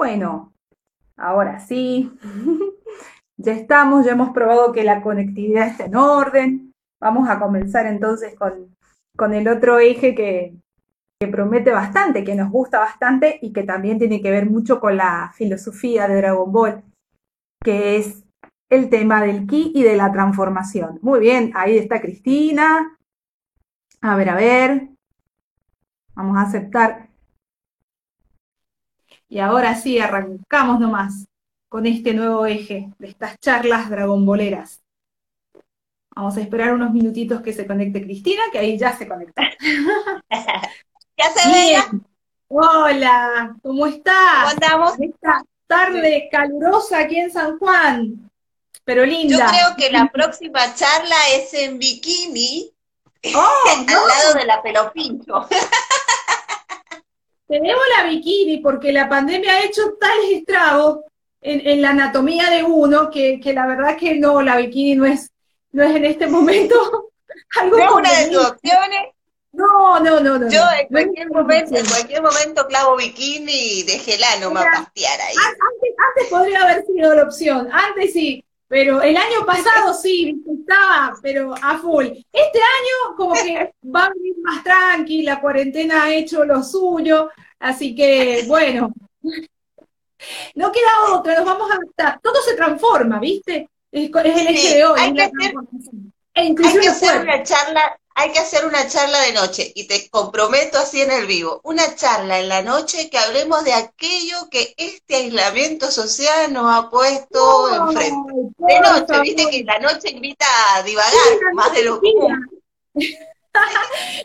Bueno, ahora sí, ya estamos, ya hemos probado que la conectividad está en orden. Vamos a comenzar entonces con, con el otro eje que, que promete bastante, que nos gusta bastante y que también tiene que ver mucho con la filosofía de Dragon Ball, que es el tema del ki y de la transformación. Muy bien, ahí está Cristina. A ver, a ver. Vamos a aceptar y ahora sí, arrancamos nomás con este nuevo eje de estas charlas dragonboleras. Vamos a esperar unos minutitos que se conecte Cristina, que ahí ya se conectó. ya se ve. Hola, ¿cómo estás? ¿Cómo andamos? Esta tarde calurosa aquí en San Juan, pero linda. Yo creo que la próxima charla es en bikini, oh, al lado de la pelopincho. tenemos la bikini porque la pandemia ha hecho tales estragos en, la anatomía de uno que, la verdad que no, la bikini no es, no es en este momento algo ¿No es una de tus opciones? No, no, no, no. Yo en cualquier momento, en cualquier momento clavo bikini y déjela nomás pastear ahí. Antes, antes podría haber sido la opción, antes sí, pero el año pasado sí, estaba, pero a full. Este año como que va a venir más tranqui, la cuarentena ha hecho lo suyo, así que bueno, no queda otra, nos vamos a adaptar. Todo se transforma, ¿viste? Es, el eje de hoy. Hay que, hacer, e hay que hacer una charla hay que hacer una charla de noche y te comprometo así en el vivo, una charla en la noche que hablemos de aquello que este aislamiento social nos ha puesto enfrente. De noche, viste que la noche invita a divagar más de lo común.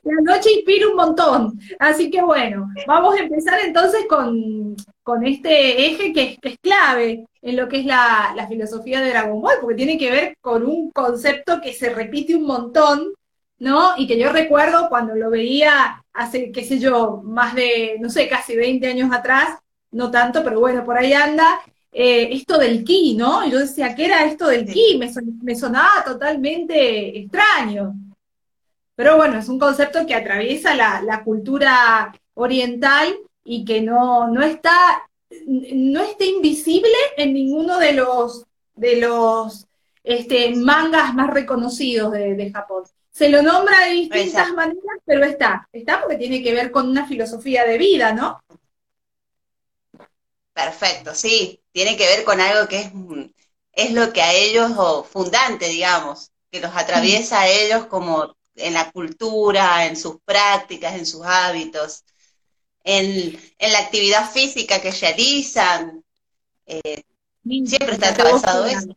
La noche inspira un montón. Así que bueno, vamos a empezar entonces con, con este eje que es, que es, clave en lo que es la, la filosofía de Dragon Ball, porque tiene que ver con un concepto que se repite un montón ¿no? Y que yo recuerdo cuando lo veía hace, qué sé yo, más de, no sé, casi 20 años atrás, no tanto, pero bueno, por ahí anda, eh, esto del ki, ¿no? yo decía, ¿qué era esto del ki? Me, sonaba totalmente extraño. Pero bueno, es un concepto que atraviesa la, cultura oriental y que no, no está, no está invisible en ninguno de los, de los este, mangas más reconocidos de, de Japón. Se lo nombra de distintas maneras, pero está, está porque tiene que ver con una filosofía de vida, ¿no? Perfecto, sí, tiene que ver con algo que es, es lo que a ellos, o fundante, digamos, que los atraviesa a ellos como en la cultura, en sus prácticas, en sus hábitos, en, la actividad física que realizan. Eh, siempre está atravesado eso.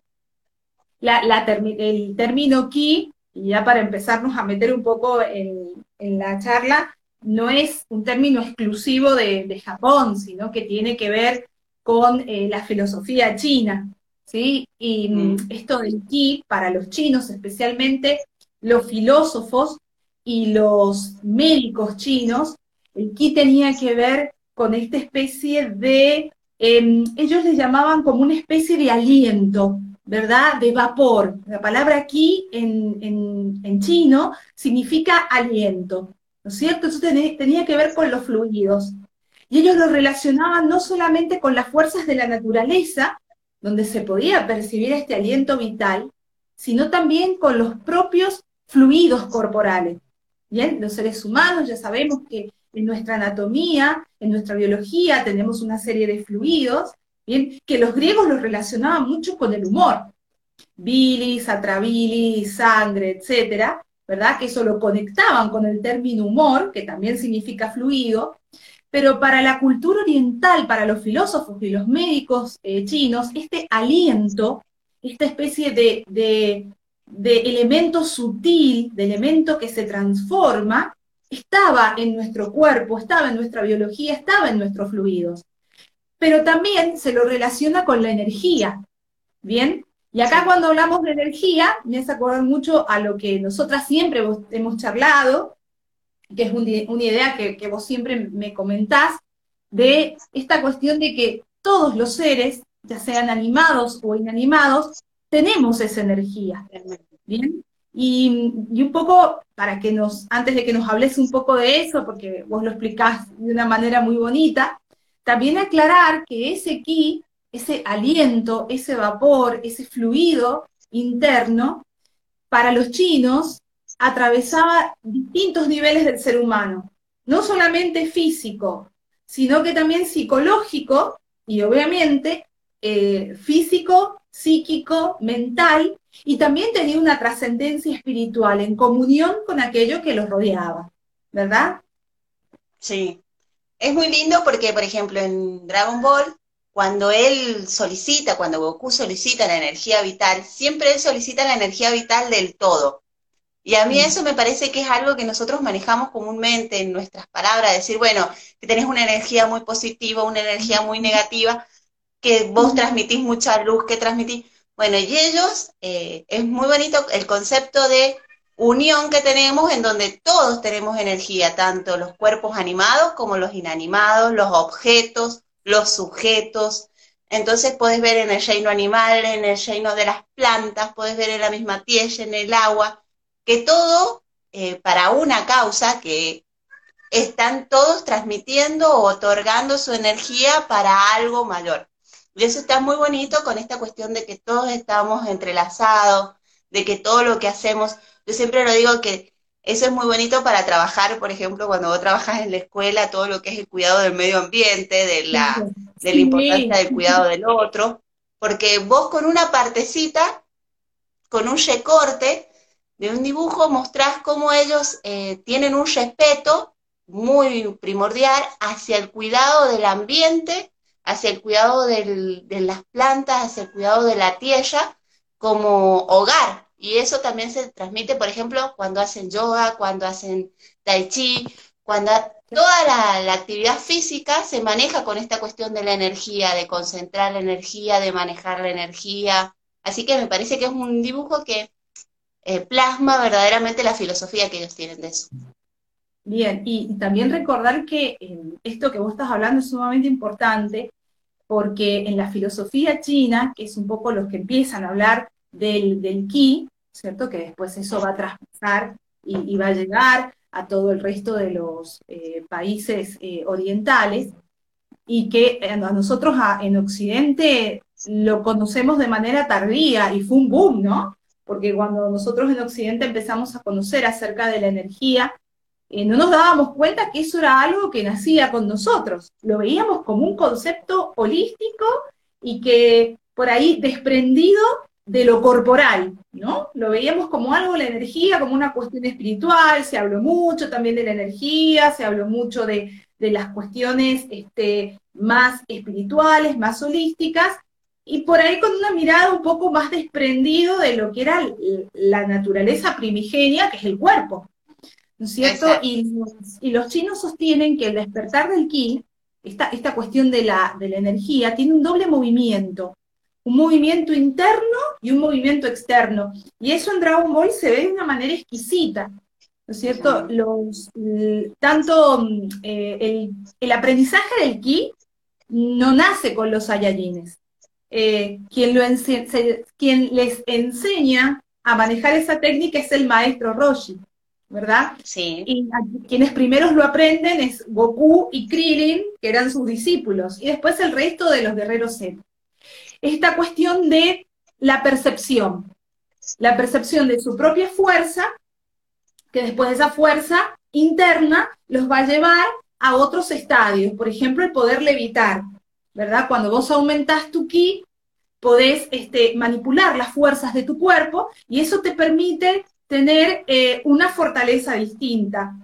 La, el término ki y ya para empezarnos a meter un poco en, la charla, no es un término exclusivo de, Japón, sino que tiene que ver con eh, la filosofía china, ¿sí? Y mm, esto del ki, para los chinos especialmente, los filósofos y los médicos chinos, el ki tenía que ver con esta especie de, em, ellos le llamaban como una especie de aliento, ¿verdad? De vapor. La palabra aquí en, chino significa aliento, ¿no es cierto? Eso tenía que ver con los fluidos. Y ellos lo relacionaban no solamente con las fuerzas de la naturaleza, donde se podía percibir este aliento vital, sino también con los propios fluidos corporales. Bien, los seres humanos ya sabemos que en nuestra anatomía, en nuestra biología, tenemos una serie de fluidos que los griegos los relacionaban mucho con el humor. Bilis, atrabilis, sangre, etcétera, ¿verdad? Que eso lo conectaban con el término humor, que también significa fluido, pero para la cultura oriental, para los filósofos y los médicos eh, chinos, este aliento, esta especie de elemento sutil, de elemento que se transforma, estaba en nuestro cuerpo, estaba en nuestra biología, estaba en nuestros fluidos pero también se lo relaciona con la energía, ¿bien? Y acá cuando hablamos de energía, me hace acordar mucho a lo que nosotras siempre hemos charlado, que es una idea que, vos siempre me comentás, de esta cuestión de que todos los seres, ya sean animados o inanimados, tenemos esa energía. ¿Bien? Y, y, un poco para que nos, antes de que nos hables un poco de eso, porque vos lo explicás de una manera muy bonita, también aclarar que ese ki, ese aliento, ese vapor, ese fluido interno, para los chinos atravesaba distintos niveles del ser humano, no solamente físico, sino que también psicológico y obviamente eh, físico, psíquico, mental, y también tenía una trascendencia espiritual en comunión con aquello que los rodeaba, ¿verdad? Sí, es muy lindo porque, por ejemplo, en Dragon Ball, cuando él solicita, cuando Goku solicita la energía vital, siempre él solicita la energía vital del todo. Y a mí mm. eso me parece que es algo que nosotros manejamos comúnmente en nuestras palabras, decir, bueno, que tenés una energía muy positiva, una energía muy negativa, que vos transmitís mucha luz, que transmitís... Bueno, y ellos, eh, es muy bonito el concepto de unión que tenemos en donde todos tenemos energía, tanto los cuerpos animados como los inanimados, los objetos, los sujetos. Entonces puedes ver en el reino animal, en el reino de las plantas, puedes ver en la misma tierra, en el agua, que todo eh, para una causa que están todos transmitiendo o otorgando su energía para algo mayor. Y eso está muy bonito con esta cuestión de que todos estamos entrelazados, de que todo lo que hacemos yo siempre lo digo que eso es muy bonito para trabajar, por ejemplo, cuando vos trabajas en la escuela, todo lo que es el cuidado del medio ambiente, de la, de la importancia del cuidado del otro, porque vos con una partecita, con un recorte de un dibujo, mostrás cómo ellos eh, tienen un respeto muy primordial hacia el cuidado del ambiente, hacia el cuidado de las plantas, hacia el cuidado de la tierra como hogar, y eso también se transmite, por ejemplo, cuando hacen yoga, cuando hacen tai chi, cuando toda la, actividad física se maneja con esta cuestión de la energía, de concentrar la energía, de manejar la energía. Así que me parece que es un dibujo que eh, plasma verdaderamente la filosofía que ellos tienen de eso. Bien, y también recordar que eh, esto que vos estás hablando es sumamente importante porque en la filosofía china, que es un poco los que empiezan a hablar del, del ki, ¿cierto? Que después eso va a traspasar y, va a llegar a todo el resto de los eh, países eh, orientales y que a nosotros en Occidente lo conocemos de manera tardía y fue un boom, ¿no? Porque cuando nosotros en Occidente empezamos a conocer acerca de la energía, eh, no nos dábamos cuenta que eso era algo que nacía con nosotros. Lo veíamos como un concepto holístico y que por ahí desprendido de lo corporal, ¿no? Lo veíamos como algo, la energía, como una cuestión espiritual, se habló mucho también de la energía, se habló mucho de, las cuestiones este, más espirituales, más holísticas, y por ahí con una mirada un poco más desprendido de lo que era la naturaleza primigenia, que es el cuerpo, ¿no es cierto? Y, los chinos sostienen que el despertar del ki, esta, esta cuestión de la, de la energía, tiene un doble movimiento un movimiento interno y un movimiento externo. Y eso en Dragon Ball se ve de una manera exquisita, ¿no es cierto? Los, tanto eh, el, aprendizaje del ki no nace con los Saiyajines. Eh, quien, lo quien les enseña a manejar esa técnica es el maestro Roshi, ¿verdad? Sí. Y quienes primeros lo aprenden es Goku y Krillin, que eran sus discípulos, y después el resto de los guerreros Z esta cuestión de la percepción, la percepción de su propia fuerza, que después de esa fuerza interna los va a llevar a otros estadios, por ejemplo, el poder levitar, ¿verdad? Cuando vos aumentás tu ki, podés este, manipular las fuerzas de tu cuerpo y eso te permite tener eh, una fortaleza distinta.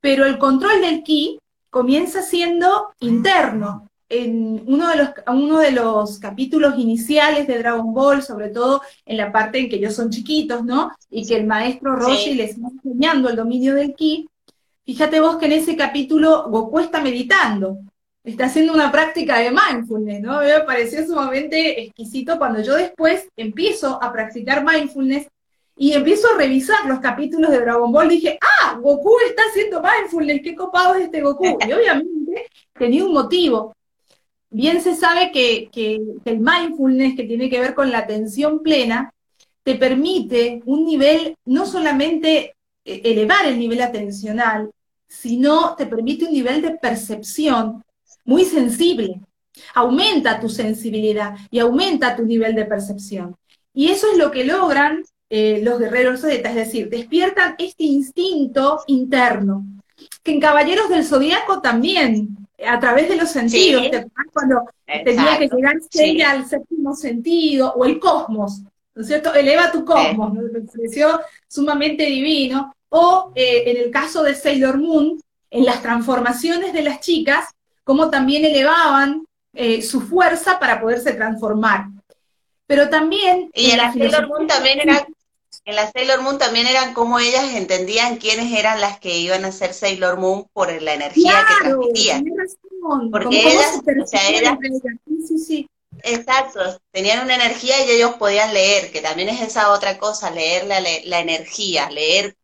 Pero el control del ki comienza siendo interno, en uno de, los, uno de los capítulos iniciales de Dragon Ball, sobre todo en la parte en que ellos son chiquitos, ¿no? Y que el maestro Roshi les está enseñando el dominio del ki. Fíjate vos que en ese capítulo Goku está meditando, está haciendo una práctica de mindfulness, ¿no? Me pareció sumamente exquisito cuando yo después empiezo a practicar mindfulness y empiezo a revisar los capítulos de Dragon Ball, dije, ah, Goku está haciendo mindfulness, qué copado es este Goku. Y obviamente tenía un motivo, bien se sabe que, el mindfulness, que tiene que ver con la atención plena, te permite un nivel, no solamente eh, elevar el nivel atencional, sino te permite un nivel de percepción muy sensible. Aumenta tu sensibilidad y aumenta tu nivel de percepción. Y eso es lo que logran eh, los guerreros Z, es decir, despiertan este instinto interno, que en Caballeros del Zodíaco también, a través de los sentidos, cuando tenía que llegar al séptimo sentido, o el cosmos, ¿no es cierto? Eleva tu cosmos, me pareció sumamente divino. O eh, en el caso de Sailor Moon, en las transformaciones de las chicas, como también elevaban eh, su fuerza para poderse transformar. Pero también... Y en, la Sailor Moon también era... En la Sailor Moon también eran como ellas entendían quiénes eran las que iban a ser Sailor Moon por la energía que transmitían. Porque ellas, o sea, ellas, sí, sí, Exacto, tenían una energía y ellos podían leer, que también es esa otra cosa, leer la, la energía, leer,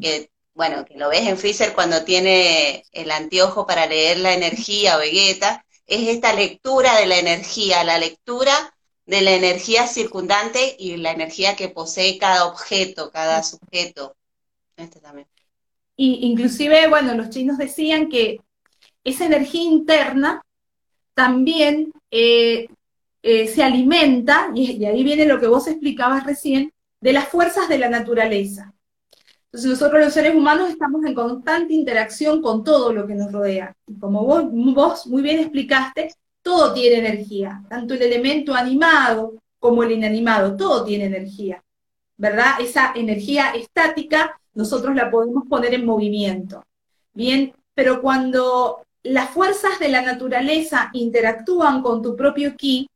que, bueno, que lo ves en Freezer cuando tiene el anteojo para leer la energía o Vegeta, es esta lectura de la energía, la lectura de la energía circundante y la energía que posee cada objeto, cada sujeto. Este también. Y inclusive, bueno, los chinos decían que esa energía interna también eh, eh, se alimenta, y, ahí viene lo que vos explicabas recién, de las fuerzas de la naturaleza. Entonces nosotros los seres humanos estamos en constante interacción con todo lo que nos rodea. Y como vos, vos muy bien explicaste, todo tiene energía, tanto el elemento animado como el inanimado, todo tiene energía, ¿verdad? Esa energía estática nosotros la podemos poner en movimiento. Bien, pero cuando las fuerzas de la naturaleza interactúan con tu propio ki,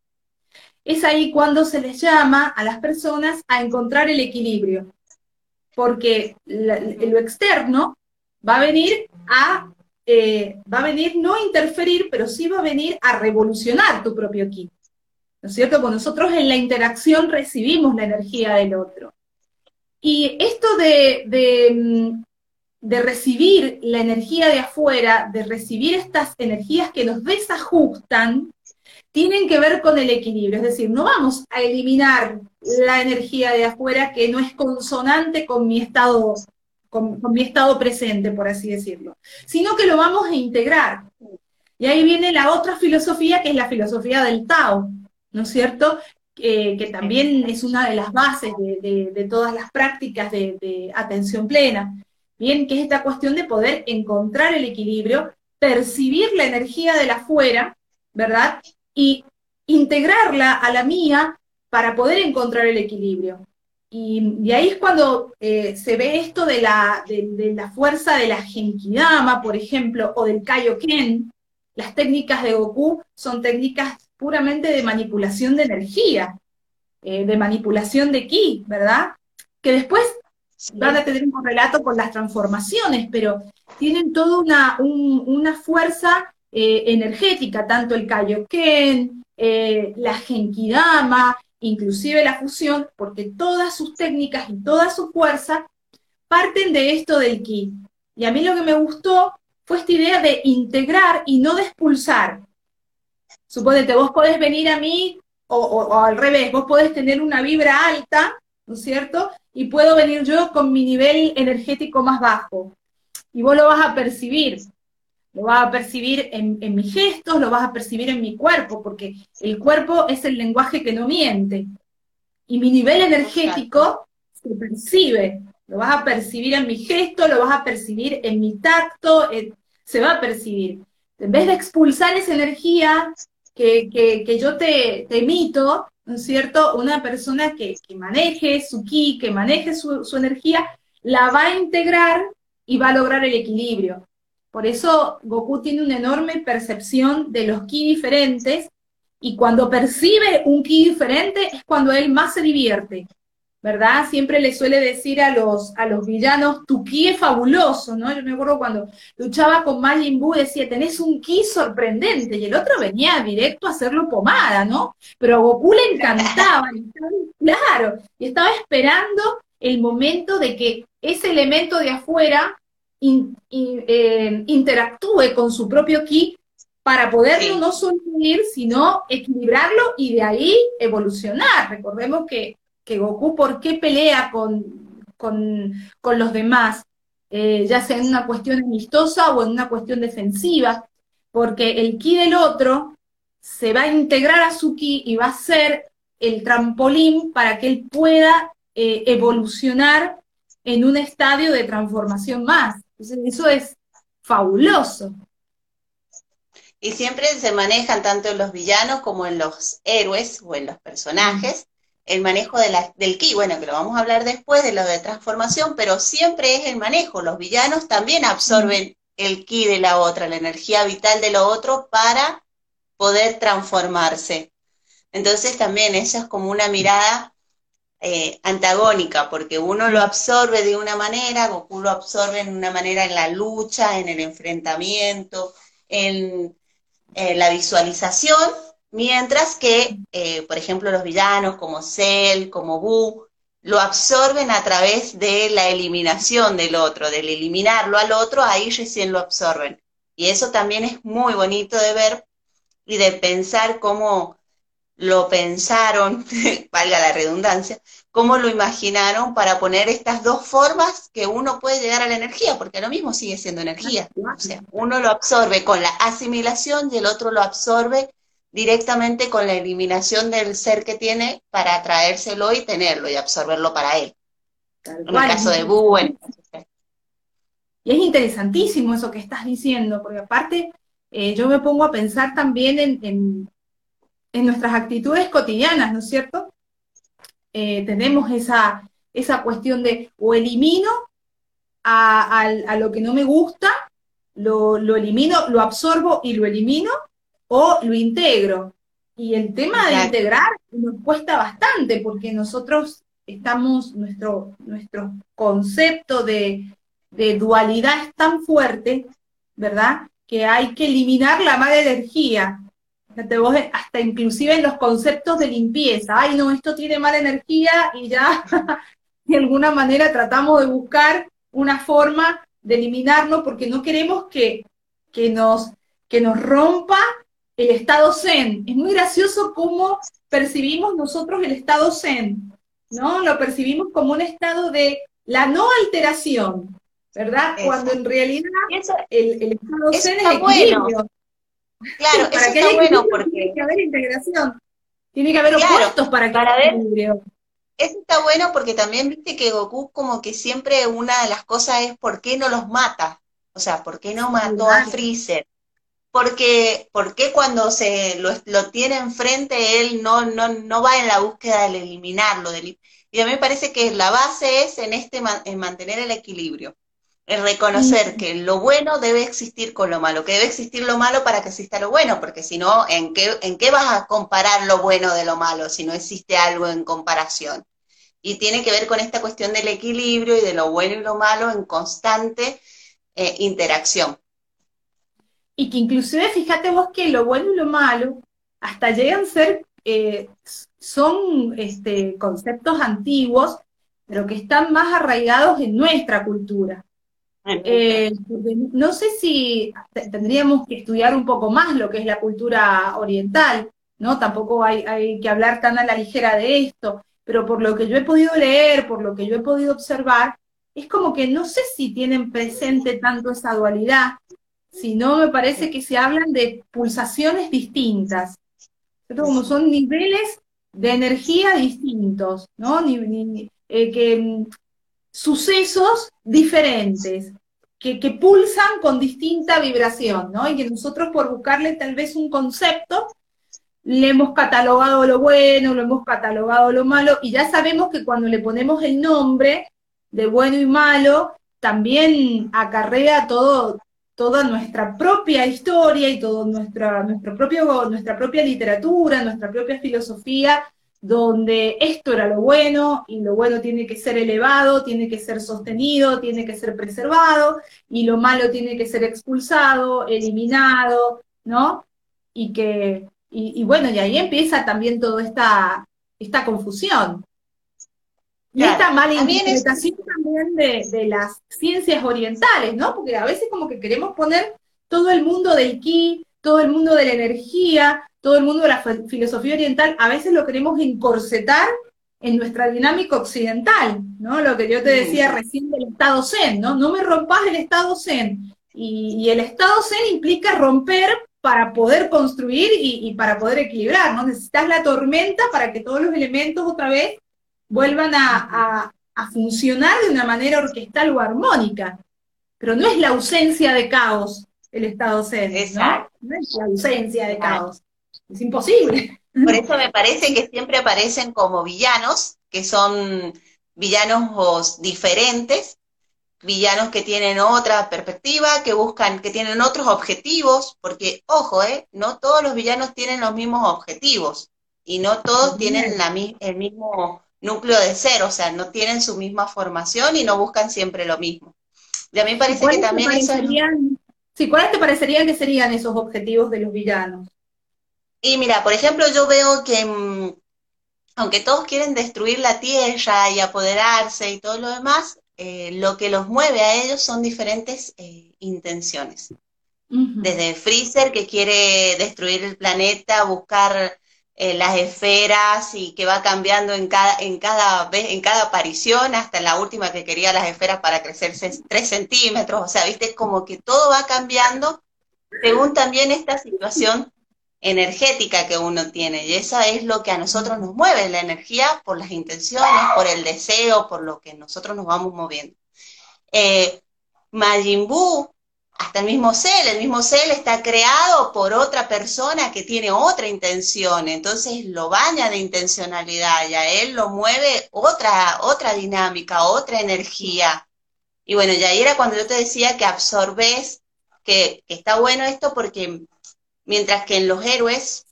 es ahí cuando se les llama a las personas a encontrar el equilibrio, porque lo externo va a venir a, eh, va a venir no a interferir, pero sí va a venir a revolucionar tu propio ki. ¿No es cierto? Porque nosotros en la interacción recibimos la energía del otro. Y esto de, mm, de recibir la energía de afuera, de recibir estas energías que nos desajustan, tienen que ver con el equilibrio, es decir, no vamos a eliminar la energía de afuera que no es consonante con mi estado, con, mi estado presente, por así decirlo, sino que lo vamos a integrar. Y ahí viene la otra filosofía, que es la filosofía del Tao, ¿no es cierto? que también es una de las bases de, todas las prácticas de, de atención plena. Bien, que es esta cuestión de poder encontrar el equilibrio, percibir la energía de la afuera, ¿verdad? y integrarla a la mía para poder encontrar el equilibrio. Y, ahí es cuando eh, se ve esto de la, de, la, fuerza de la Genkidama, por ejemplo, o del Kaioken. Las técnicas de Goku son técnicas puramente de manipulación de energía, eh, de manipulación de ki, ¿verdad? Que después van a tener un correlato con las transformaciones, pero tienen toda una, una fuerza eh, energética, tanto el Kaioken, la Genkidama, inclusive la fusión, porque todas sus técnicas y toda su fuerza parten de esto del ki. Y a mí lo que me gustó fue esta idea de integrar y no de expulsar. Suponete, vos podés venir a mí, o, o, al revés, vos podés tener una vibra alta, ¿no es cierto? Y puedo venir yo con mi nivel energético más bajo. Y vos lo vas a percibir lo vas a percibir en, mis gestos, lo vas a percibir en mi cuerpo, porque el cuerpo es el lenguaje que no miente. Y mi nivel energético se percibe, lo vas a percibir en mi gesto, lo vas a percibir en mi tacto, se va a percibir. En vez de expulsar esa energía que, yo te, emito, ¿no es cierto? Una persona que, maneje su ki, que maneje su, su energía, la va a integrar y va a lograr el equilibrio. Por eso Goku tiene una enorme percepción de los ki diferentes y cuando percibe un ki diferente es cuando él más se divierte, ¿verdad? Siempre le suele decir a los, a los villanos, tu ki es fabuloso, ¿no? Yo me acuerdo cuando luchaba con Majin Buu, decía, tenés un ki sorprendente, y el otro venía directo a hacerlo pomada, ¿no? Pero a Goku le encantaba, claro, y estaba esperando el momento de que ese elemento de afuera eh, interactúe con su propio ki para poderlo no solo unir, sino equilibrarlo y de ahí evolucionar. Recordemos que, Goku, ¿por qué pelea con, con, los demás? Eh, ya sea en una cuestión amistosa o en una cuestión defensiva, porque el ki del otro se va a integrar a su ki y va a ser el trampolín para que él pueda eh, evolucionar en un estadio de transformación más. Eso es fabuloso. Y siempre se manejan tanto en los villanos como en los héroes o en los personajes el manejo del ki, bueno, que lo vamos a hablar después de lo de transformación, pero siempre es el manejo. Los villanos también absorben el ki de la otra, la energía vital de lo otro para poder transformarse. Entonces también eso es como una mirada eh, antagónica, porque uno lo absorbe de una manera, Goku lo absorbe en una manera en la lucha, en el enfrentamiento, en, la visualización, Mientras que, eh, por ejemplo, los villanos como Cell, como Boo, lo absorben a través de la eliminación del otro, del eliminarlo al otro, ahí recién lo absorben. Y eso también es muy bonito de ver y de pensar cómo lo pensaron, valga la redundancia, cómo lo imaginaron para poner estas dos formas que uno puede llegar a la energía, porque lo mismo sigue siendo energía. O sea, uno lo absorbe con la asimilación y el otro lo absorbe directamente con la eliminación del ser que tiene para traérselo y tenerlo y absorberlo para él. en el caso de Boo, Y es interesantísimo eso que estás diciendo, porque aparte eh, yo me pongo a pensar también en, nuestras actitudes cotidianas, ¿no es cierto? Eh, tenemos esa, esa cuestión de o elimino a, lo que no me gusta, lo, lo elimino, lo absorbo y lo elimino, o lo integro. Y el tema de integrar nos cuesta bastante porque nosotros estamos, nuestro, nuestro concepto de, dualidad es tan fuerte, ¿verdad? Que hay que eliminar la mala energía. Hasta inclusive en los conceptos de limpieza. Ay, no, esto tiene mala energía y ya de alguna manera tratamos de buscar una forma de eliminarlo porque no queremos que, que, nos, que nos rompa el estado zen. Es muy gracioso cómo percibimos nosotros el estado zen, ¿no? Lo percibimos como un estado de la no alteración, ¿verdad? Cuando en realidad el, estado zen es equilibrio. Claro, para que está bueno porque... Tiene que haber integración. Tiene que haber opuestos para que equilibrio. Eso está bueno porque también viste que Goku como que siempre una de las cosas es por qué no los mata. O sea, ¿por qué no mató a Freezer? porque, porque cuando se lo, tiene enfrente él no, no, no va en la búsqueda del eliminarlo. y a mí me parece que la base es en, este, en mantener el equilibrio, en reconocer que lo bueno debe existir con lo malo, que debe existir lo malo para que exista lo bueno, porque si no, ¿en qué, ¿en qué vas a comparar lo bueno de lo malo si no existe algo en comparación? Y tiene que ver con esta cuestión del equilibrio y de lo bueno y lo malo en constante eh, interacción y que inclusive fíjate vos que lo bueno y lo malo hasta llegan a ser, eh, son este, conceptos antiguos, pero que están más arraigados en nuestra cultura. Eh, no sé si tendríamos que estudiar un poco más lo que es la cultura oriental, ¿no? Tampoco hay, que hablar tan a la ligera de esto, pero por lo que yo he podido leer, por lo que yo he podido observar, es como que no sé si tienen presente tanto esa dualidad, sino me parece que se hablan de pulsaciones distintas, como son niveles de energía distintos, ¿no? Eh, que, sucesos diferentes, que, que, pulsan con distinta vibración, ¿no? Y que nosotros por buscarle tal vez un concepto, le hemos catalogado lo bueno, lo hemos catalogado lo malo, y ya sabemos que cuando le ponemos el nombre de bueno y malo, también acarrea todo, toda nuestra propia historia y toda nuestra, nuestra propia literatura, nuestra propia filosofía, donde esto era lo bueno y lo bueno tiene que ser elevado, tiene que ser sostenido, tiene que ser preservado y lo malo tiene que ser expulsado, eliminado, ¿no? Y que, y, bueno, y ahí empieza también toda esta, esta confusión. Y esta mala interpretación también de, las ciencias orientales, ¿no? Porque a veces como que queremos poner todo el mundo del ki, todo el mundo de la energía, todo el mundo de la filosofía oriental, a veces lo queremos encorsetar en nuestra dinámica occidental, ¿no? Lo que yo te decía recién del estado zen, ¿no? No me rompas el estado zen. Y, el estado zen implica romper para poder construir y, para poder equilibrar, ¿no? Necesitas la tormenta para que todos los elementos otra vez vuelvan a, funcionar de una manera orquestal o armónica. Pero no es la ausencia de caos el estado zen, ¿no? No es la ausencia de caos. Es imposible. Por eso me parece que siempre aparecen como villanos, que son villanos diferentes, villanos que tienen otra perspectiva, que buscan, que tienen otros objetivos, porque, ojo, eh, no todos los villanos tienen los mismos objetivos y no todos tienen la, el mismo núcleo de ser, o sea, no tienen su misma formación y no buscan siempre lo mismo. Y a mí parece que también eso... Sí, ¿cuáles te parecerían que serían esos objetivos de los villanos? Y mira, por ejemplo, yo veo que mm, aunque todos quieren destruir la tierra y apoderarse y todo lo demás, eh, lo que los mueve a ellos son diferentes eh, intenciones. Desde Freezer, que quiere destruir el planeta, buscar eh, las esferas y que va cambiando en cada, en, cada vez, en cada aparición, hasta la última que quería las esferas para crecerse 3 centímetros. O sea, viste, como que todo va cambiando según también esta situación energética que uno tiene. Y eso es lo que a nosotros nos mueve, la energía por las intenciones, por el deseo, por lo que nosotros nos vamos moviendo. Eh, Majin Buu, hasta el mismo Cell, el mismo Cell está creado por otra persona que tiene otra intención, entonces lo baña de intencionalidad y a él lo mueve otra, otra dinámica, otra energía. Y bueno, ya era cuando yo te decía que absorbes, que está bueno esto porque Mientras que en los héroes,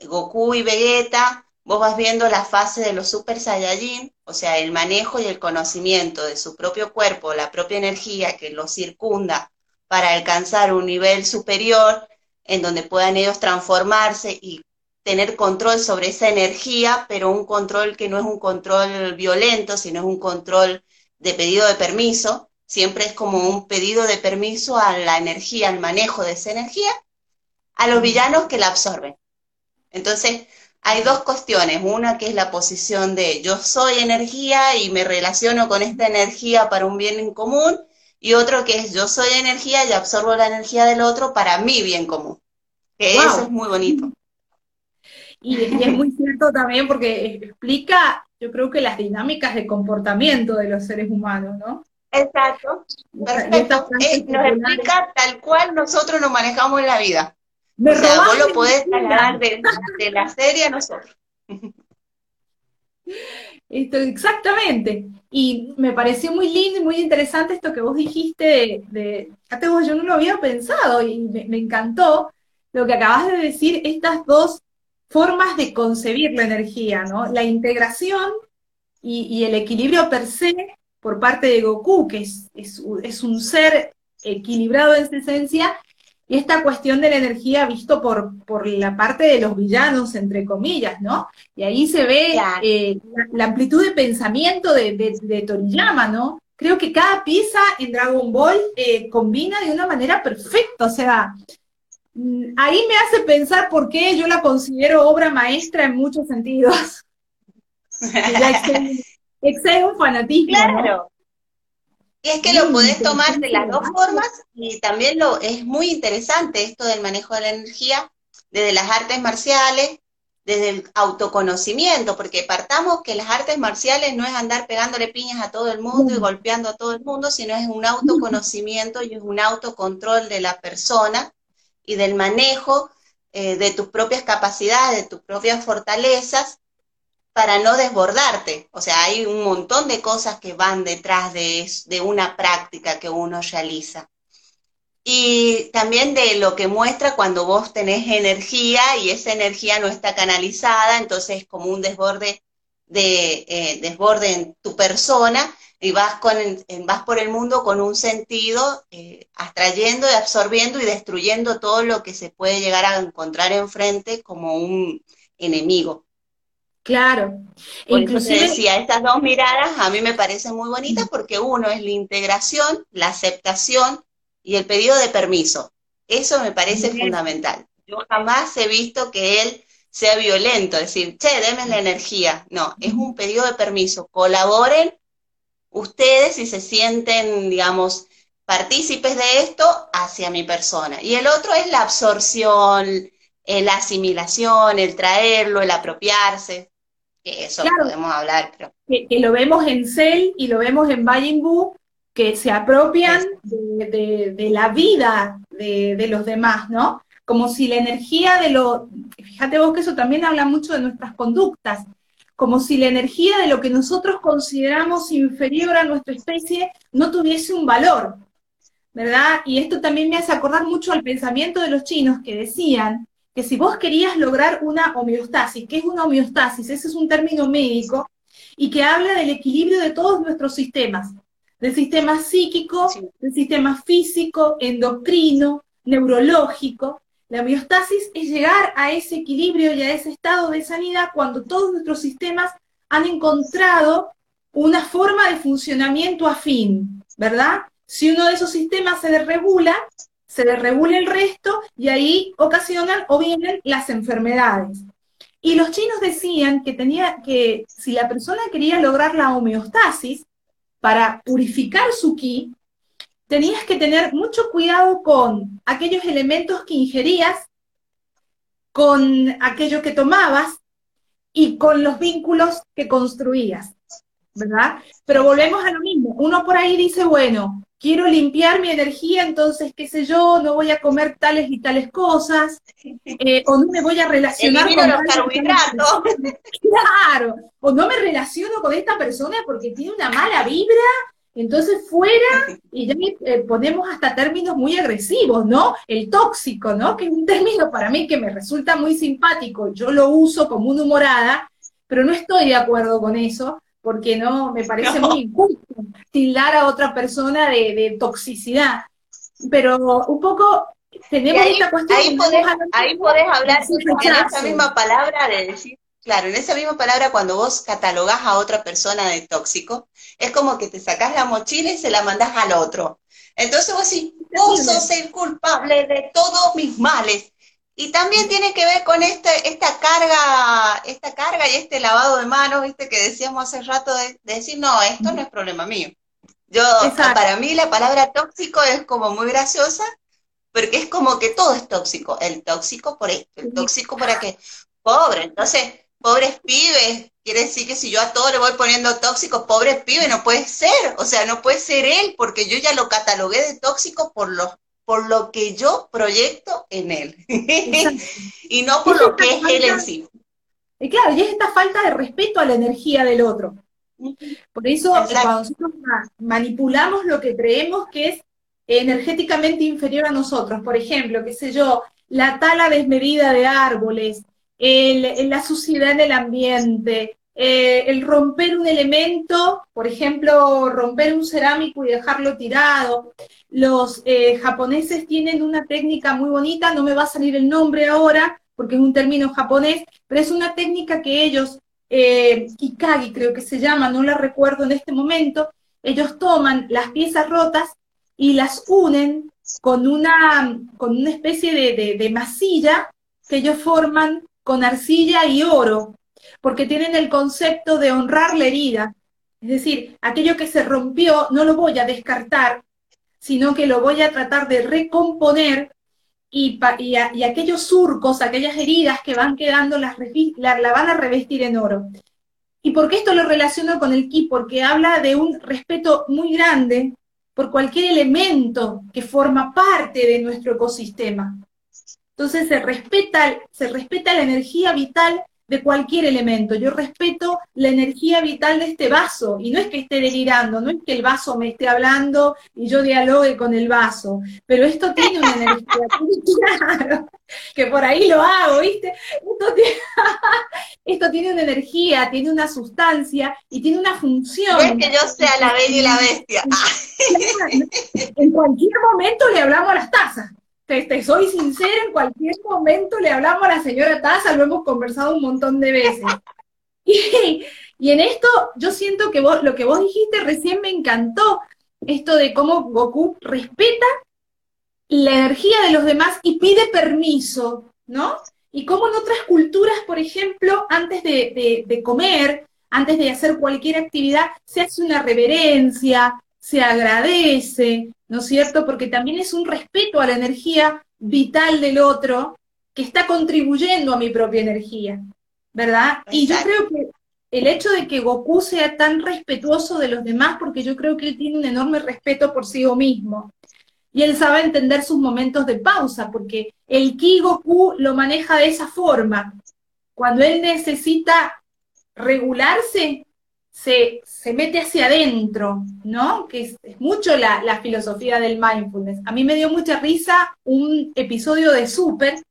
Goku y Vegeta, vos vas viendo la fase de los Super Saiyajin, o sea, el manejo y el conocimiento de su propio cuerpo, la propia energía que los circunda para alcanzar un nivel superior en donde puedan ellos transformarse y tener control sobre esa energía, pero un control que no es un control violento, sino es un control de pedido de permiso, siempre es como un pedido de permiso a la energía, al manejo de esa energía, a los villanos que la absorben. Entonces, hay dos cuestiones. Una que es la posición de yo soy energía y me relaciono con esta energía para un bien en común, y otro que es yo soy energía y absorbo la energía del otro para mi bien común. Que eso es muy bonito. Y, es muy cierto también porque explica, yo creo que las dinámicas de comportamiento de los seres humanos, ¿no? Exacto, perfecto. Eh, nos explica tal cual nosotros nos manejamos en la vida. Me o sea, vos lo podés trasladar de, la serie a nosotros. Esto, exactamente. Y me pareció muy lindo y muy interesante esto que vos dijiste de, vos, yo no lo había pensado y me, encantó lo que acabas de decir, estas dos formas de concebir la energía, ¿no? La integración y, el equilibrio per se por parte de Goku, que es, es un ser equilibrado en su esencia, y esta cuestión de la energía visto por, por la parte de los villanos, entre comillas, ¿no? Y ahí se ve eh, la, amplitud de pensamiento de, Toriyama, ¿no? Creo que cada pieza en Dragon Ball eh, combina de una manera perfecta, o sea, mm, ahí me hace pensar por qué yo la considero obra maestra en muchos sentidos. excede, un fanatismo. Claro. Y es que lo podés tomar de las dos formas y también lo es muy interesante esto del manejo de la energía desde las artes marciales, desde el autoconocimiento, porque partamos que las artes marciales no es andar pegándole piñas a todo el mundo y golpeando a todo el mundo, sino es un autoconocimiento y es un autocontrol de la persona y del manejo eh, de tus propias capacidades, de tus propias fortalezas para no desbordarte. O sea, hay un montón de cosas que van detrás de, de una práctica que uno realiza. Y también de lo que muestra cuando vos tenés energía y esa energía no está canalizada, entonces es como un desborde, de, eh, desborde en tu persona y vas, con, vas por el mundo con un sentido, eh, abstrayendo y absorbiendo y destruyendo todo lo que se puede llegar a encontrar enfrente como un enemigo. Claro. Por Inclusive... decía, estas dos miradas a mí me parecen muy bonitas porque uno es la integración, la aceptación y el pedido de permiso. Eso me parece fundamental. Yo jamás he visto que él sea violento, decir, che, denme la energía. No, es un pedido de permiso. Colaboren ustedes si se sienten, digamos, partícipes de esto hacia mi persona. Y el otro es la absorción, la asimilación, el traerlo, el apropiarse. Que eso podemos hablar, pero... Que, lo vemos en Cell y lo vemos en Majin que se apropian de, la vida de, de, los demás, ¿no? Como si la energía de lo... Fíjate vos que eso también habla mucho de nuestras conductas como si la energía de lo que nosotros consideramos inferior a nuestra especie no tuviese un valor, ¿verdad? Y esto también me hace acordar mucho al pensamiento de los chinos que decían que si vos querías lograr una homeostasis, ¿qué es una homeostasis? Ese es un término médico y que habla del equilibrio de todos nuestros sistemas, del sistema psíquico, del sistema físico, endocrino, neurológico, la homeostasis es llegar a ese equilibrio y a ese estado de sanidad cuando todos nuestros sistemas han encontrado una forma de funcionamiento afín, ¿verdad? Si uno de esos sistemas se desregula, se desregula el resto y ahí ocasionan o vienen las enfermedades. Y los chinos decían que tenía que si la persona quería lograr la homeostasis para purificar su ki, tenías que tener mucho cuidado con aquellos elementos que ingerías, con aquello que tomabas y con los vínculos que construías, ¿verdad? Pero volvemos a lo mismo. Uno por ahí dice, bueno, quiero limpiar mi energía, entonces, qué sé yo, no voy a comer tales y tales cosas, eh, o no me voy a relacionar con los carbohidratos. Claro, o no me relaciono con esta persona porque tiene una mala vibra entonces fuera, y ya eh, ponemos hasta términos muy agresivos, ¿no? El tóxico, ¿no? Que es un término para mí que me resulta muy simpático, yo lo uso como una humorada, pero no estoy de acuerdo con eso, porque no, me parece muy injusto tildar a otra persona de, toxicidad. Pero un poco tenemos esta cuestión... Ahí podés, ahí podés hablar en esa misma palabra de decir Claro, en esa misma palabra, cuando vos catalogás a otra persona de tóxico, es como que te sacás la mochila y se la mandás al otro. Entonces vos decís, vos sos el culpable de todos mis males. Y también tiene que ver con este, esta carga, esta carga y este lavado de manos, viste, que decíamos hace rato de, decir, no, esto no es problema mío. Yo, para mí la palabra tóxico es como muy graciosa, porque es como que todo es tóxico. El tóxico por esto, el tóxico para qué. Pobre, entonces pobres pibes, quiere decir que si yo a todo le voy poniendo tóxico, pobre pibe, no puede ser, o sea, no puede ser él, porque yo ya lo catalogué de tóxico por lo, por lo que yo proyecto en él, y no por lo que es él en sí. Y claro, y es esta falta de respeto a la energía del otro. Por eso, cuando nosotros manipulamos lo que creemos que es energéticamente inferior a nosotros, por ejemplo, qué sé yo, la tala desmedida de árboles, la suciedad en el ambiente, eh, el romper un elemento, por ejemplo, romper un cerámico y dejarlo tirado. Los eh, japoneses tienen una técnica muy bonita, no me va a salir el nombre ahora porque es un término japonés, pero es una técnica que ellos, eh, Kikagi creo que se llama, no la recuerdo en este momento, ellos toman las piezas rotas y las unen con una, con una especie de, de masilla que ellos forman con arcilla y oro, porque tienen el concepto de honrar la herida. Es decir, aquello que se rompió no lo voy a descartar, sino que lo voy a tratar de recomponer y, y, aquellos surcos, aquellas heridas que van quedando, las la, van a revestir en oro. ¿Y por qué esto lo relaciono con el ki? Porque habla de un respeto muy grande por cualquier elemento que forma parte de nuestro ecosistema. Entonces se respeta, se respeta la energía vital de cualquier elemento. Yo respeto la energía vital de este vaso y no es que esté delirando, no es que el vaso me esté hablando y yo dialogue con el vaso, pero esto tiene una energía, claro, que por ahí lo hago, ¿viste? Esto tiene, una energía, tiene una sustancia y tiene una función. No es que yo sea la bella y la bestia. En cualquier momento le hablamos a las tazas te, soy sincera, en cualquier momento le hablamos a la señora Taza, lo hemos conversado un montón de veces. Y, en esto yo siento que vos, lo que vos dijiste recién me encantó, esto de cómo Goku respeta la energía de los demás y pide permiso, ¿no? Y cómo en otras culturas, por ejemplo, antes de, de comer, antes de hacer cualquier actividad, se hace una reverencia, se agradece, ¿no es cierto? Porque también es un respeto a la energía vital del otro que está contribuyendo a mi propia energía, ¿verdad? Y yo creo que el hecho de que Goku sea tan respetuoso de los demás, porque yo creo que él tiene un enorme respeto por sí mismo. Y él sabe entender sus momentos de pausa, porque el Ki Goku lo maneja de esa forma. Cuando él necesita regularse, se, se mete hacia adentro, ¿no? Que es, mucho la, la, filosofía del mindfulness. A mí me dio mucha risa un episodio de Super,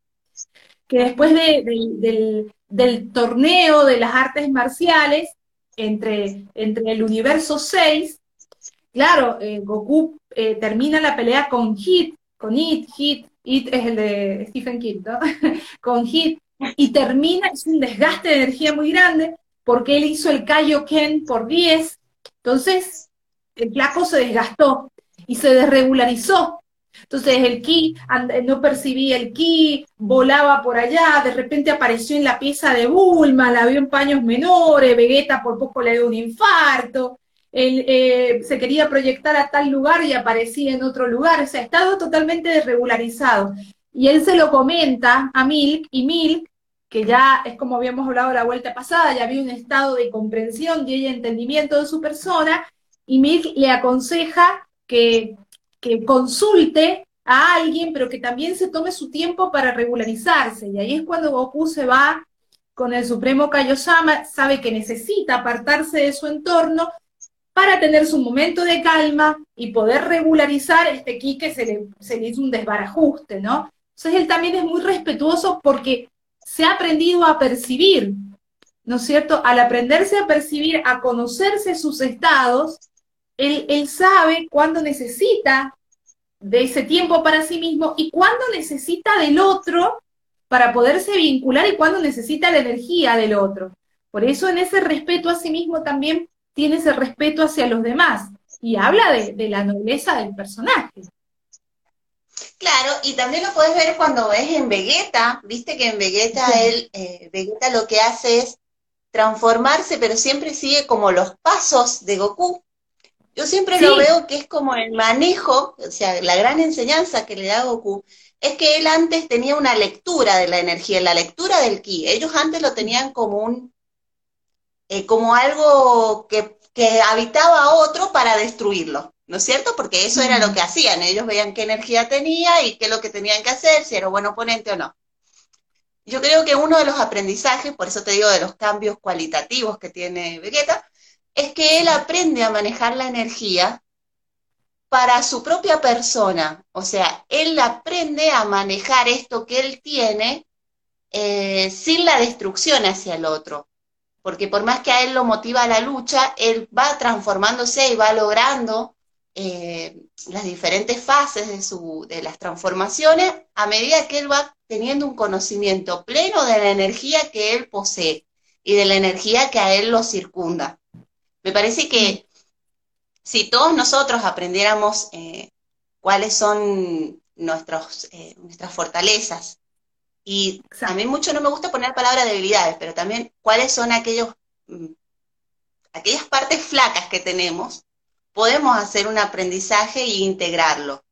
que después de, del, torneo de las artes marciales entre, entre el universo 6, claro, eh, Goku eh, termina la pelea con Hit, con It, Hit, It es el de Stephen King, ¿no? con Hit, y termina, es un desgaste de energía muy grande, porque él hizo el Kaioken por 10, entonces el flaco se desgastó y se desregularizó. Entonces el ki no percibía el ki, volaba por allá, de repente apareció en la pieza de Bulma, la vio en paños menores, Vegeta por poco le dio un infarto, eh, se quería proyectar a tal lugar y aparecía en otro lugar, o sea, estaba totalmente desregularizado. Y él se lo comenta a Milk, y Milk que ya es como habíamos hablado la vuelta pasada, ya había un estado de comprensión y entendimiento de su persona, y Milk le aconseja que, que consulte a alguien, pero que también se tome su tiempo para regularizarse. Y ahí es cuando Goku se va con el Supremo Kaiosama, sabe que necesita apartarse de su entorno para tener su momento de calma y poder regularizar este ki que se le, se le hizo un desbarajuste, ¿no? Entonces él también es muy respetuoso porque se ha aprendido a percibir, ¿no es cierto? Al aprenderse a percibir, a conocerse sus estados, él, sabe cuándo necesita de ese tiempo para sí mismo y cuándo necesita del otro para poderse vincular y cuándo necesita la energía del otro. Por eso en ese respeto a sí mismo también tiene ese respeto hacia los demás y habla de, de la nobleza del personaje. Claro, y también lo puedes ver cuando ves en Vegeta, viste que en Vegeta él, eh, Vegeta lo que hace es transformarse, pero siempre sigue como los pasos de Goku. Yo siempre lo veo que es como el manejo, o sea, la gran enseñanza que le da Goku, es que él antes tenía una lectura de la energía, la lectura del ki. Ellos antes lo tenían como un, eh, como algo que, que habitaba a otro para destruirlo. ¿No es cierto? Porque eso era lo que hacían, ellos veían qué energía tenía y qué es lo que tenían que hacer, si era buen oponente o no. Yo creo que uno de los aprendizajes, por eso te digo de los cambios cualitativos que tiene Vegeta, es que él aprende a manejar la energía para su propia persona. O sea, él aprende a manejar esto que él tiene eh, sin la destrucción hacia el otro. Porque por más que a él lo motiva la lucha, él va transformándose y va logrando eh, las diferentes fases de, su, de las transformaciones a medida que él va teniendo un conocimiento pleno de la energía que él posee y de la energía que a él lo circunda. Me parece que si todos nosotros aprendiéramos eh, cuáles son nuestros, eh, nuestras fortalezas, y a mí mucho no me gusta poner palabra debilidades, pero también cuáles son aquellos, mm, aquellas partes flacas que tenemos, podemos hacer un aprendizaje e integrarlo.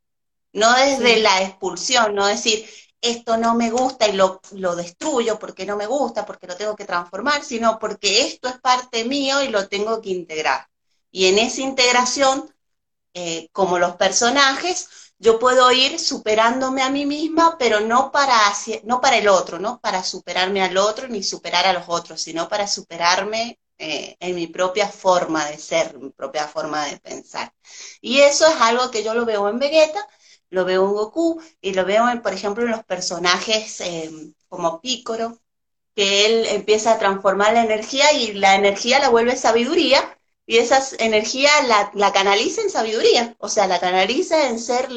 No desde la expulsión, no decir, esto no me gusta y lo, destruyo porque no me gusta, porque lo tengo que transformar, sino porque esto es parte mío y lo tengo que integrar. Y en esa integración, eh, como los personajes, yo puedo ir superándome a mí misma, pero no para, no para el otro, no para superarme al otro ni superar a los otros, sino para superarme eh, en mi propia forma de ser, mi propia forma de pensar. Y eso es algo que yo lo veo en Vegeta, lo veo en Goku y lo veo, en, por ejemplo, en los personajes em, como Picoro, que él empieza a transformar la energía y la energía la vuelve sabiduría y esa energía la, la canaliza en sabiduría, o sea, la canaliza en ser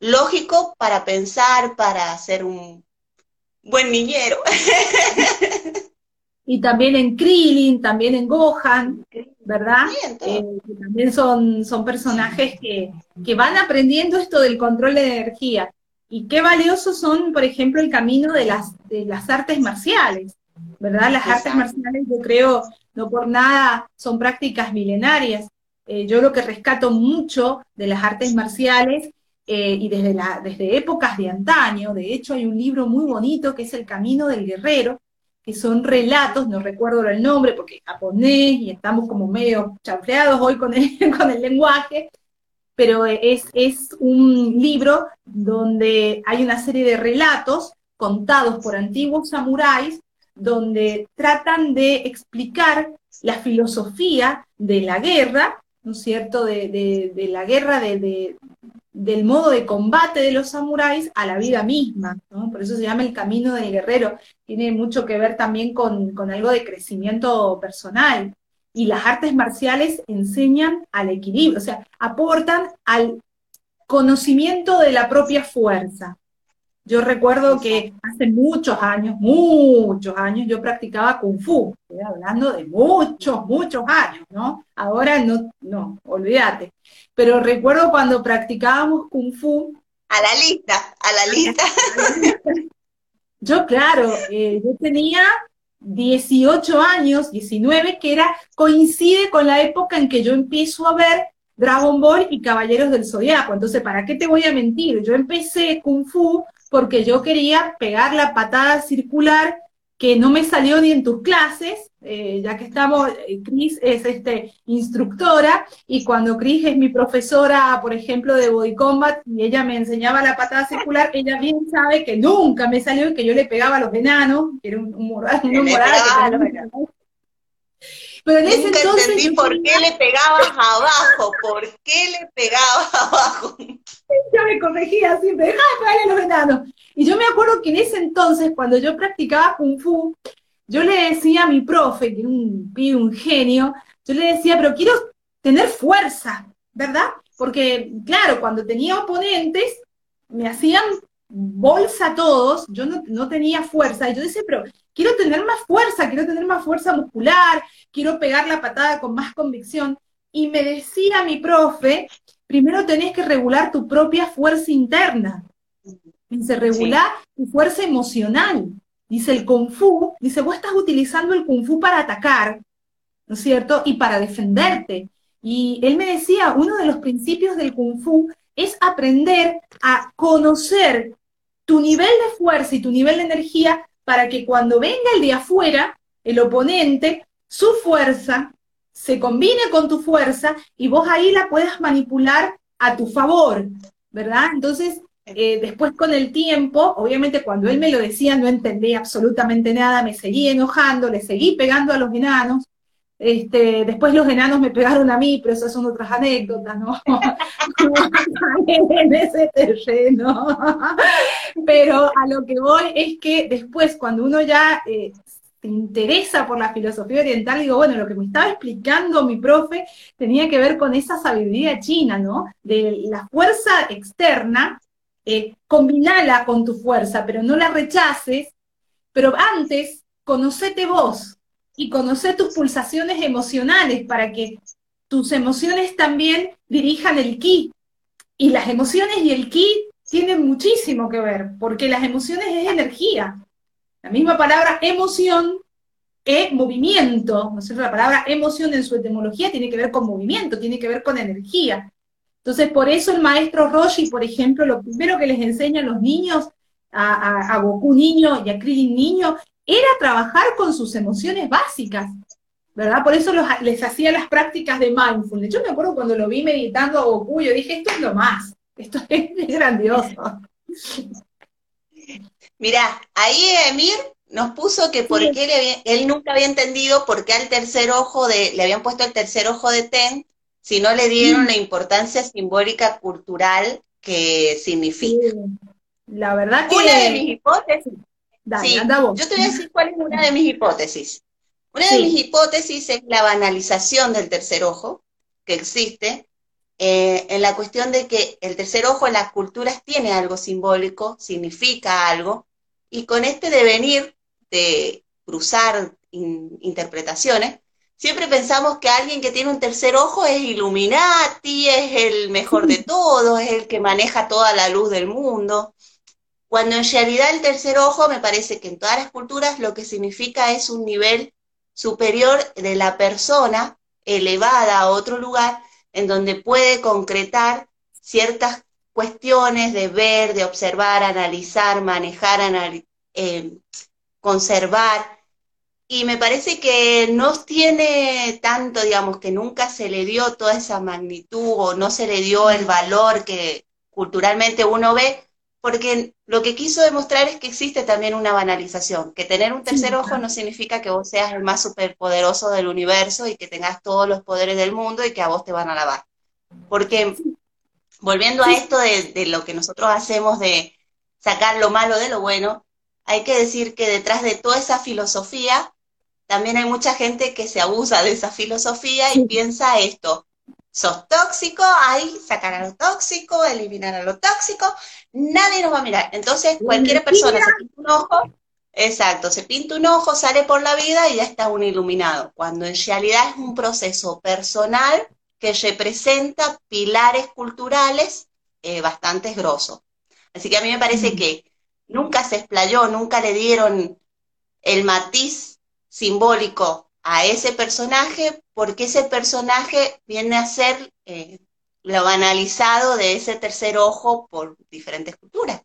lógico para pensar, para ser un buen niñero. y también en Krillin, también en Gohan, ¿verdad? Eh, también son, son personajes que, van aprendiendo esto del control de energía. Y qué valiosos son, por ejemplo, el camino de las, de las artes marciales, ¿verdad? Las artes marciales, yo creo, no por nada, son prácticas milenarias. eh, yo lo que rescato mucho de las artes marciales eh, y desde, la, desde épocas de antaño, de hecho hay un libro muy bonito que es El Camino del Guerrero, que son relatos, no recuerdo el nombre porque es japonés y estamos como medio chanfleados hoy con el, con el lenguaje, pero es, es un libro donde hay una serie de relatos contados por antiguos samuráis donde tratan de explicar la filosofía de la guerra, ¿no es cierto?, de, la guerra, de, del modo de combate de los samuráis a la vida misma. Por eso se llama el camino del guerrero. Tiene mucho que ver también con algo de crecimiento personal. Y las artes marciales enseñan al equilibrio, o sea, aportan al conocimiento de la propia fuerza, yo recuerdo que hace muchos años, muchos años, yo practicaba kung fu, estoy hablando de muchos, muchos años, ¿no? Ahora no, no, olvídate. Pero recuerdo cuando practicábamos kung fu. A la lista, a la lista. Yo, claro, eh, yo tenía 18 años, 19, que era, coincide con la época en que yo empiezo a ver Dragon Ball y Caballeros del Zodiaco. Entonces, ¿para qué te voy a mentir? Yo empecé Kung Fu porque yo quería pegar la patada circular que no me salió ni en tus clases, eh, ya que estamos, eh, Cris es este, instructora, y cuando Cris es mi profesora, por ejemplo, de Body Combat, y ella me enseñaba la patada circular, ella bien sabe que nunca me salió y que yo le pegaba a los enanos, que era un, un, un, pero en ese entonces. Entendí por qué le pegabas abajo, por qué le pegabas abajo. Yo me corregía siempre, dejaba pegarle a los enanos. Y yo me acuerdo que en ese entonces, cuando yo practicaba Kung Fu, yo le decía a mi profe, que era un un genio, yo le decía, pero quiero tener fuerza, ¿verdad? Porque, claro, cuando tenía oponentes, me hacían bolsa todos, yo no, no, tenía fuerza, y yo decía, pero quiero tener más fuerza, quiero tener más fuerza muscular, quiero pegar la patada con más convicción. Y me decía mi profe, primero tenés que regular tu propia fuerza interna. Dice, regular tu fuerza emocional. Dice el kung fu, dice, vos estás utilizando el kung fu para atacar, ¿no es cierto? Y para defenderte. Y él me decía, uno de los principios del kung fu es aprender a conocer tu nivel de fuerza y tu nivel de energía para que cuando venga el de afuera, el oponente, su fuerza se combine con tu fuerza y vos ahí la puedas manipular a tu favor, ¿verdad? Entonces, eh, después con el tiempo, obviamente cuando él me lo decía no entendí absolutamente nada, me seguí enojando, le seguí pegando a los enanos, este, después los enanos me pegaron a mí, pero esas son otras anécdotas, ¿no? en ese terreno. pero a lo que voy es que después, cuando uno ya eh, interesa por la filosofía oriental, digo, bueno, lo que me estaba explicando mi profe tenía que ver con esa sabiduría china, ¿no? De la fuerza externa, eh, combinala con tu fuerza, pero no la rechaces, pero antes, conocete vos, y conocer tus pulsaciones emocionales para que tus emociones también dirijan el ki. Y las emociones y el ki tienen muchísimo que ver, porque las emociones es energía. La misma palabra emoción es movimiento, ¿no es cierto? La palabra emoción en su etimología tiene que ver con movimiento, tiene que ver con energía. Entonces, por eso el maestro Roshi, por ejemplo, lo primero que les enseña a los niños, a, a Goku niño y a Krillin niño, era trabajar con sus emociones básicas, ¿verdad? Por eso les hacía las prácticas de mindfulness. Yo me acuerdo cuando lo vi meditando a Goku, yo dije, esto es lo más, esto es, grandioso. Mira, ahí Emir nos puso que por qué él nunca había entendido por qué al tercer ojo de, le habían puesto el tercer ojo de Ten, si no le dieron mm. la importancia simbólica cultural que significa. La verdad que... Una de mis hipótesis sí, yo te voy a decir cuál es una de mis hipótesis. Una de mis hipótesis es la banalización del tercer ojo que existe eh, en la cuestión de que el tercer ojo en las culturas tiene algo simbólico, significa algo, y con este devenir de cruzar interpretaciones, siempre pensamos que alguien que tiene un tercer ojo es Illuminati, es el mejor de todos, es el que maneja toda la luz del mundo. Cuando en realidad el tercer ojo me parece que en todas las culturas lo que significa es un nivel superior de la persona elevada a otro lugar en donde puede concretar ciertas cuestiones de ver, de observar, analizar, manejar, eh, conservar. Y me parece que no tiene tanto, digamos, que nunca se le dio toda esa magnitud o no se le dio el valor que culturalmente uno ve, porque lo que quiso demostrar es que existe también una banalización, que tener un tercer ojo no significa que vos seas el más superpoderoso del universo y que tengas todos los poderes del mundo y que a vos te van a lavar. Porque volviendo a esto de, lo que nosotros hacemos de sacar lo malo de lo bueno, hay que decir que detrás de toda esa filosofía, también hay mucha gente que se abusa de esa filosofía y piensa esto, sos tóxico, ahí sacar a lo tóxico, eliminar a lo tóxico, nadie nos va a mirar. Entonces cualquier persona se pinta un ojo, exacto, se pinta un ojo, sale por la vida y ya está un iluminado, cuando en realidad es un proceso personal que representa pilares culturales eh, bastante grosos. Así que a mí me parece que nunca se explayó, nunca le dieron el matiz simbólico a ese personaje, porque ese personaje viene a ser eh, lo banalizado de ese tercer ojo por diferentes culturas.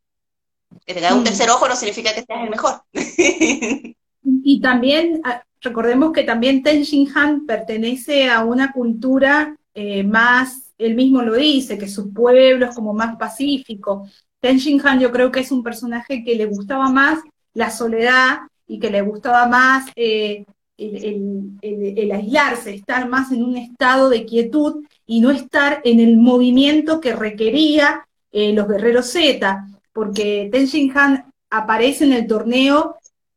Que tenga un tercer ojo no significa que seas el mejor. y también, ah, recordemos que también Ten Han pertenece a una cultura eh, más, él mismo lo dice, que su pueblo es como más pacífico. Ten Han yo creo que es un personaje que le gustaba más la soledad y que le gustaba más eh, el, aislarse, estar más en un estado de quietud y no estar en el movimiento que requería eh, los guerreros Z, porque Ten Han aparece en el torneo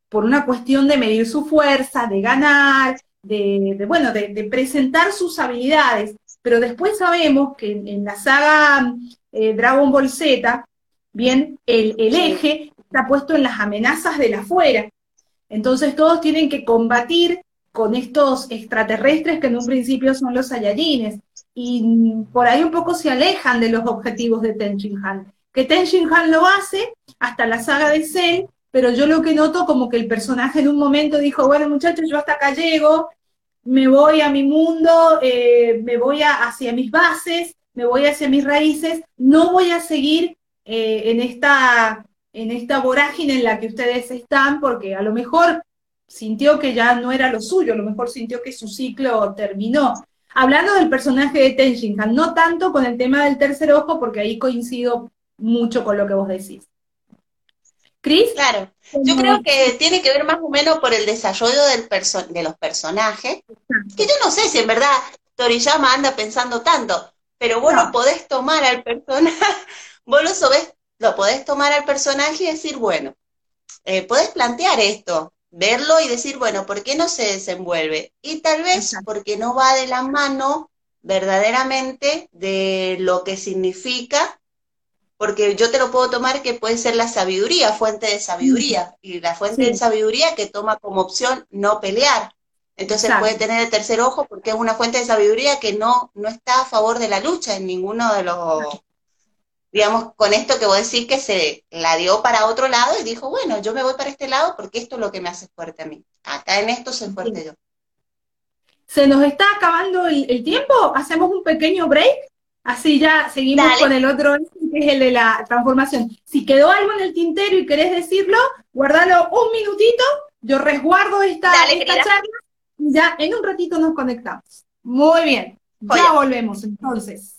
por una cuestión de medir su fuerza, de ganar, de, bueno, de, presentar sus habilidades pero después sabemos que en, la saga eh, Dragon Ball Z, bien, el, eje está puesto en las amenazas de la afuera. Entonces todos tienen que combatir con estos extraterrestres que en un principio son los Saiyajines. Y por ahí un poco se alejan de los objetivos de Ten Han. Que Ten Han lo hace hasta la saga de Cell, pero yo lo que noto como que el personaje en un momento dijo, bueno muchachos, yo hasta acá llego, me voy a mi mundo, eh, me voy hacia mis bases, me voy hacia mis raíces, no voy a seguir eh, en, esta, en esta vorágine en la que ustedes están, porque a lo mejor sintió que ya no era lo suyo, a lo mejor sintió que su ciclo terminó. Hablando del personaje de Ten no tanto con el tema del tercer ojo, porque ahí coincido mucho con lo que vos decís. Cris. Claro, yo creo que tiene que ver más o menos por el desarrollo del de los personajes, que yo no sé si en verdad Toriyama anda pensando tanto, pero vos lo podés tomar al personaje, vos lo, lo podés tomar al personaje y decir, bueno, eh, podés plantear esto, verlo y decir, bueno, ¿por qué no se desenvuelve? Y tal vez porque no va de la mano verdaderamente de lo que significa porque yo te lo puedo tomar que puede ser la sabiduría, fuente de sabiduría, y la fuente de sabiduría que toma como opción no pelear. Entonces puede tener el tercer ojo porque es una fuente de sabiduría que no, no está a favor de la lucha en ninguno de los, digamos, con esto que vos decís que se la dio para otro lado y dijo, bueno, yo me voy para este lado porque esto es lo que me hace fuerte a mí. Acá en esto soy fuerte yo. Se nos está acabando el tiempo, hacemos un pequeño break Así ya seguimos con el otro, que es el de la transformación. Si quedó algo en el tintero y querés decirlo, guardalo un minutito, yo resguardo esta, charla y ya en un ratito nos conectamos. Muy bien, ya volvemos entonces.